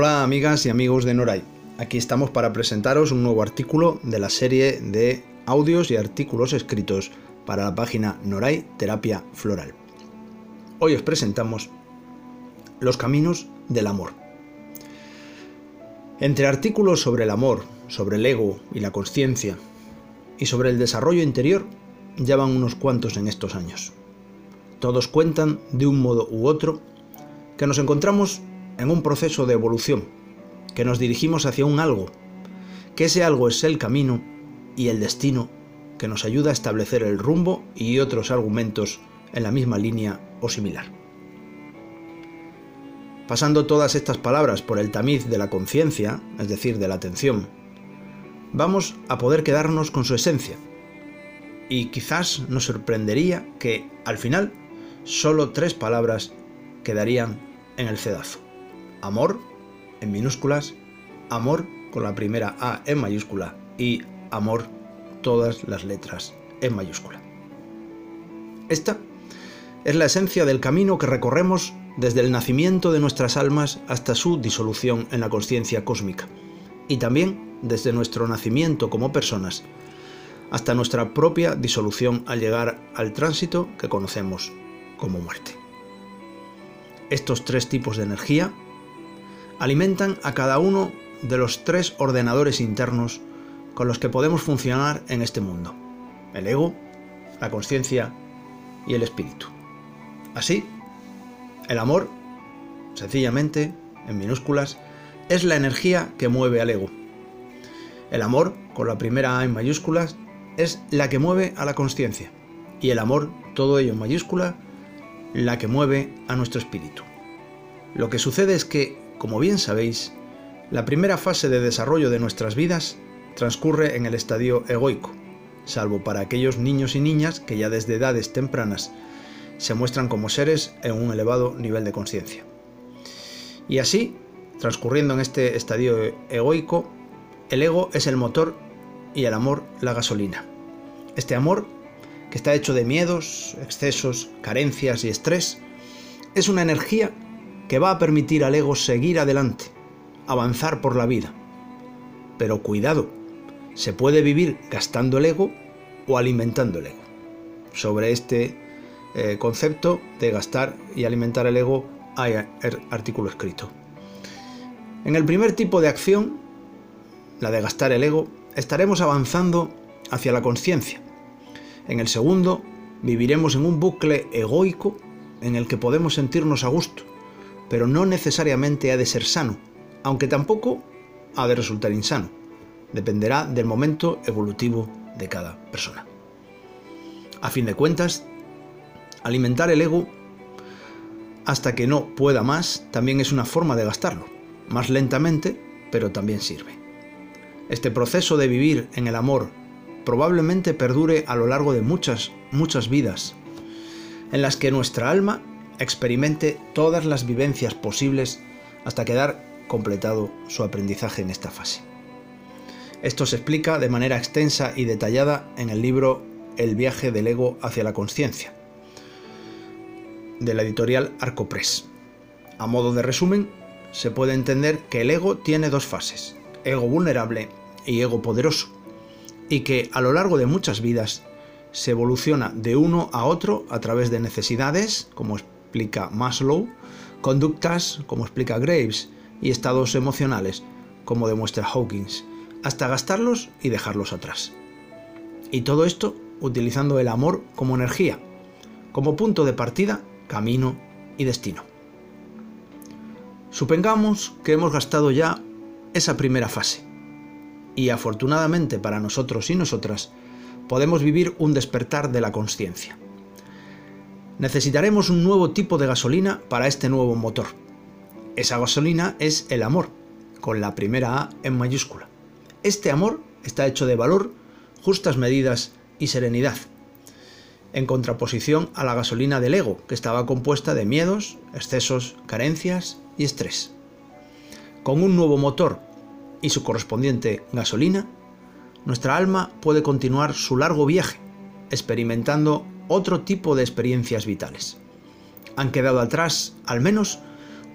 Hola amigas y amigos de Noray. Aquí estamos para presentaros un nuevo artículo de la serie de audios y artículos escritos para la página Noray Terapia Floral. Hoy os presentamos los caminos del amor. Entre artículos sobre el amor, sobre el ego y la conciencia, y sobre el desarrollo interior, ya van unos cuantos en estos años. Todos cuentan, de un modo u otro, que nos encontramos en un proceso de evolución, que nos dirigimos hacia un algo, que ese algo es el camino y el destino que nos ayuda a establecer el rumbo y otros argumentos en la misma línea o similar. Pasando todas estas palabras por el tamiz de la conciencia, es decir, de la atención, vamos a poder quedarnos con su esencia. Y quizás nos sorprendería que, al final, solo tres palabras quedarían en el cedazo. Amor, en minúsculas, amor con la primera A en mayúscula y amor todas las letras en mayúscula. Esta es la esencia del camino que recorremos desde el nacimiento de nuestras almas hasta su disolución en la conciencia cósmica, y también desde nuestro nacimiento como personas hasta nuestra propia disolución al llegar al tránsito que conocemos como muerte. Estos tres tipos de energía alimentan a cada uno de los tres ordenadores internos con los que podemos funcionar en este mundo. El ego, la conciencia y el espíritu. Así, el amor, sencillamente, en minúsculas, es la energía que mueve al ego. El amor, con la primera A en mayúsculas, es la que mueve a la conciencia. Y el amor, todo ello en mayúscula, la que mueve a nuestro espíritu. Lo que sucede es que como bien sabéis, la primera fase de desarrollo de nuestras vidas transcurre en el estadio egoico, salvo para aquellos niños y niñas que ya desde edades tempranas se muestran como seres en un elevado nivel de conciencia. Y así, transcurriendo en este estadio egoico, el ego es el motor y el amor la gasolina. Este amor, que está hecho de miedos, excesos, carencias y estrés, es una energía que va a permitir al ego seguir adelante, avanzar por la vida. Pero cuidado, se puede vivir gastando el ego o alimentando el ego. Sobre este eh, concepto de gastar y alimentar el ego hay artículo escrito. En el primer tipo de acción, la de gastar el ego, estaremos avanzando hacia la conciencia. En el segundo, viviremos en un bucle egoico en el que podemos sentirnos a gusto, pero no necesariamente ha de ser sano, aunque tampoco ha de resultar insano. Dependerá del momento evolutivo de cada persona. A fin de cuentas, alimentar el ego hasta que no pueda más también es una forma de gastarlo, más lentamente, pero también sirve. Este proceso de vivir en el amor probablemente perdure a lo largo de muchas, muchas vidas, en las que nuestra alma experimente todas las vivencias posibles hasta quedar completado su aprendizaje en esta fase. Esto se explica de manera extensa y detallada en el libro El viaje del ego hacia la conciencia, de la editorial Arcopress. A modo de resumen, se puede entender que el ego tiene dos fases, ego vulnerable y ego poderoso, y que a lo largo de muchas vidas se evoluciona de uno a otro a través de necesidades, como explica Maslow, conductas, como explica Graves, y estados emocionales, como demuestra Hawkins, hasta gastarlos y dejarlos atrás. Y todo esto utilizando el amor como energía, como punto de partida, camino y destino. Supengamos que hemos gastado ya esa primera fase. Y afortunadamente para nosotros y nosotras, podemos vivir un despertar de la conciencia necesitaremos un nuevo tipo de gasolina para este nuevo motor. Esa gasolina es el amor, con la primera A en mayúscula. Este amor está hecho de valor, justas medidas y serenidad, en contraposición a la gasolina del ego, que estaba compuesta de miedos, excesos, carencias y estrés. Con un nuevo motor y su correspondiente gasolina, nuestra alma puede continuar su largo viaje, experimentando otro tipo de experiencias vitales. Han quedado atrás, al menos,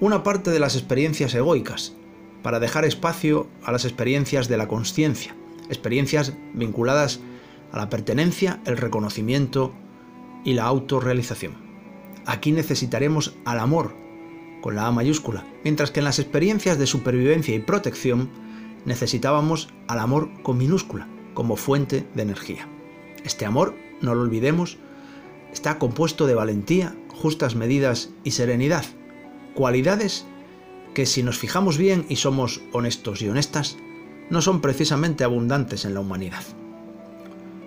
una parte de las experiencias egoicas, para dejar espacio a las experiencias de la conciencia, experiencias vinculadas a la pertenencia, el reconocimiento y la autorrealización. Aquí necesitaremos al amor, con la A mayúscula, mientras que en las experiencias de supervivencia y protección necesitábamos al amor con minúscula, como fuente de energía. Este amor, no lo olvidemos, está compuesto de valentía, justas medidas y serenidad, cualidades que si nos fijamos bien y somos honestos y honestas, no son precisamente abundantes en la humanidad.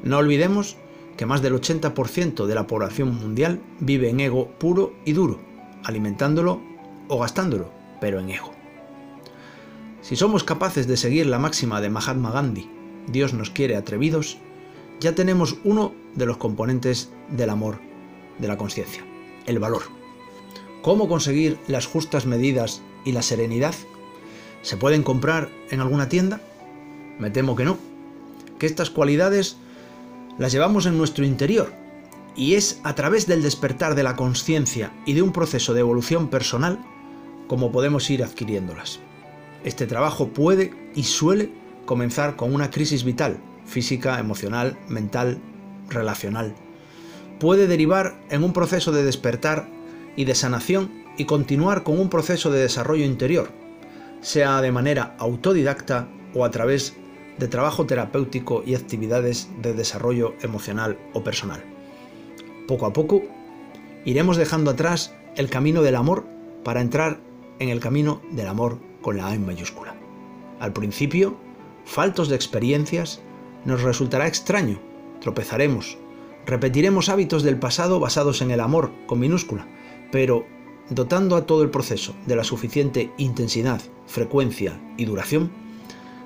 No olvidemos que más del 80% de la población mundial vive en ego puro y duro, alimentándolo o gastándolo, pero en ego. Si somos capaces de seguir la máxima de Mahatma Gandhi, Dios nos quiere atrevidos, ya tenemos uno de los componentes del amor de la conciencia, el valor. ¿Cómo conseguir las justas medidas y la serenidad? ¿Se pueden comprar en alguna tienda? Me temo que no. Que estas cualidades las llevamos en nuestro interior y es a través del despertar de la conciencia y de un proceso de evolución personal como podemos ir adquiriéndolas. Este trabajo puede y suele comenzar con una crisis vital, física, emocional, mental, relacional. Puede derivar en un proceso de despertar y de sanación y continuar con un proceso de desarrollo interior, sea de manera autodidacta o a través de trabajo terapéutico y actividades de desarrollo emocional o personal. Poco a poco iremos dejando atrás el camino del amor para entrar en el camino del amor con la A en mayúscula. Al principio, faltos de experiencias, nos resultará extraño, tropezaremos, repetiremos hábitos del pasado basados en el amor con minúscula, pero dotando a todo el proceso de la suficiente intensidad, frecuencia y duración,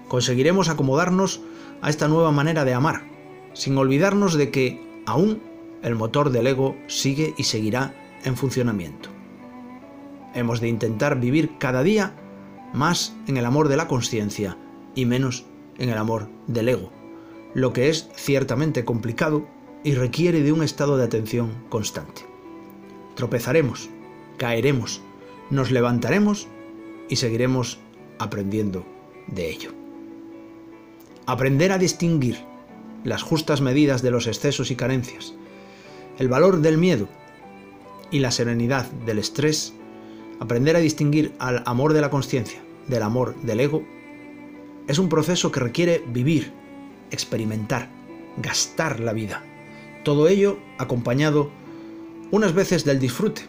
conseguiremos acomodarnos a esta nueva manera de amar, sin olvidarnos de que aún el motor del ego sigue y seguirá en funcionamiento. Hemos de intentar vivir cada día más en el amor de la conciencia y menos en el amor del ego, lo que es ciertamente complicado y requiere de un estado de atención constante. Tropezaremos, caeremos, nos levantaremos y seguiremos aprendiendo de ello. Aprender a distinguir las justas medidas de los excesos y carencias, el valor del miedo y la serenidad del estrés, aprender a distinguir al amor de la conciencia del amor del ego, es un proceso que requiere vivir, experimentar, gastar la vida. Todo ello acompañado unas veces del disfrute,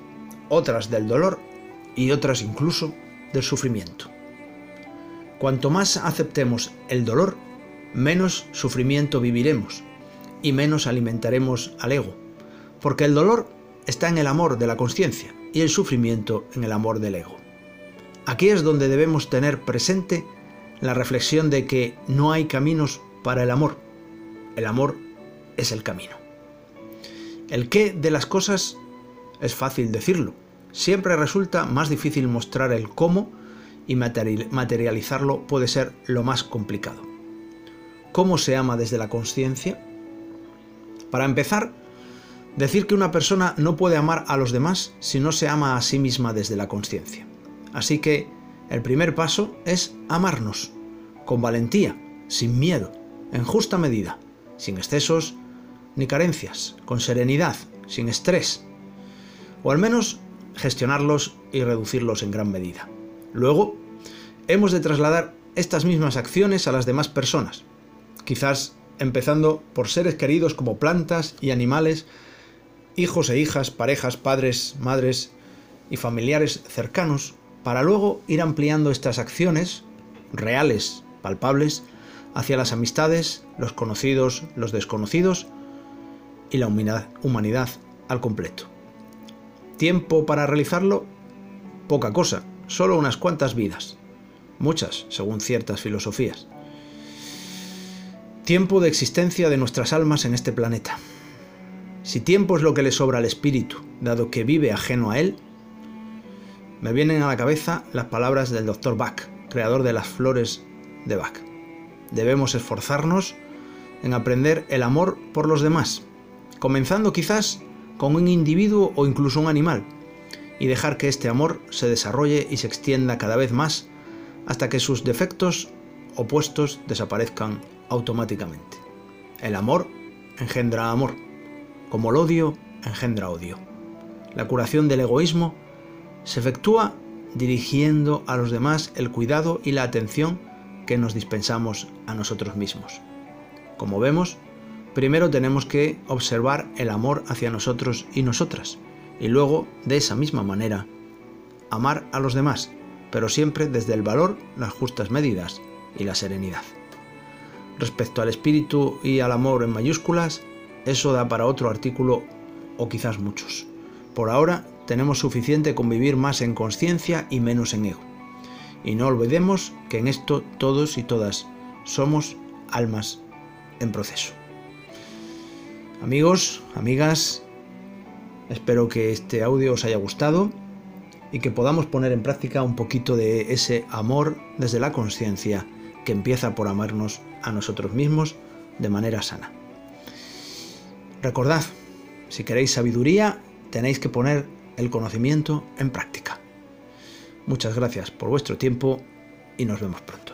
otras del dolor y otras incluso del sufrimiento. Cuanto más aceptemos el dolor, menos sufrimiento viviremos y menos alimentaremos al ego, porque el dolor está en el amor de la conciencia y el sufrimiento en el amor del ego. Aquí es donde debemos tener presente la reflexión de que no hay caminos para el amor. El amor es el camino. El qué de las cosas es fácil decirlo. Siempre resulta más difícil mostrar el cómo y materializarlo puede ser lo más complicado. ¿Cómo se ama desde la conciencia? Para empezar, decir que una persona no puede amar a los demás si no se ama a sí misma desde la conciencia. Así que el primer paso es amarnos, con valentía, sin miedo, en justa medida, sin excesos ni carencias, con serenidad, sin estrés, o al menos gestionarlos y reducirlos en gran medida. Luego, hemos de trasladar estas mismas acciones a las demás personas, quizás empezando por seres queridos como plantas y animales, hijos e hijas, parejas, padres, madres y familiares cercanos, para luego ir ampliando estas acciones, reales, palpables, hacia las amistades, los conocidos, los desconocidos y la humanidad, al completo. ¿Tiempo para realizarlo? Poca cosa, solo unas cuantas vidas, muchas según ciertas filosofías. Tiempo de existencia de nuestras almas en este planeta. Si tiempo es lo que le sobra al espíritu, dado que vive ajeno a él, me vienen a la cabeza las palabras del doctor Bach, creador de las flores de Bach. Debemos esforzarnos en aprender el amor por los demás, comenzando quizás con un individuo o incluso un animal, y dejar que este amor se desarrolle y se extienda cada vez más hasta que sus defectos opuestos desaparezcan automáticamente. El amor engendra amor, como el odio engendra odio. La curación del egoísmo se efectúa dirigiendo a los demás el cuidado y la atención que nos dispensamos a nosotros mismos. Como vemos, primero tenemos que observar el amor hacia nosotros y nosotras, y luego, de esa misma manera, amar a los demás, pero siempre desde el valor, las justas medidas y la serenidad. Respecto al espíritu y al amor en mayúsculas, eso da para otro artículo o quizás muchos. Por ahora tenemos suficiente con vivir más en conciencia y menos en ego. Y no olvidemos que en esto todos y todas somos almas en proceso. Amigos, amigas, espero que este audio os haya gustado y que podamos poner en práctica un poquito de ese amor desde la conciencia que empieza por amarnos a nosotros mismos de manera sana. Recordad, si queréis sabiduría, tenéis que poner el conocimiento en práctica. Muchas gracias por vuestro tiempo y nos vemos pronto.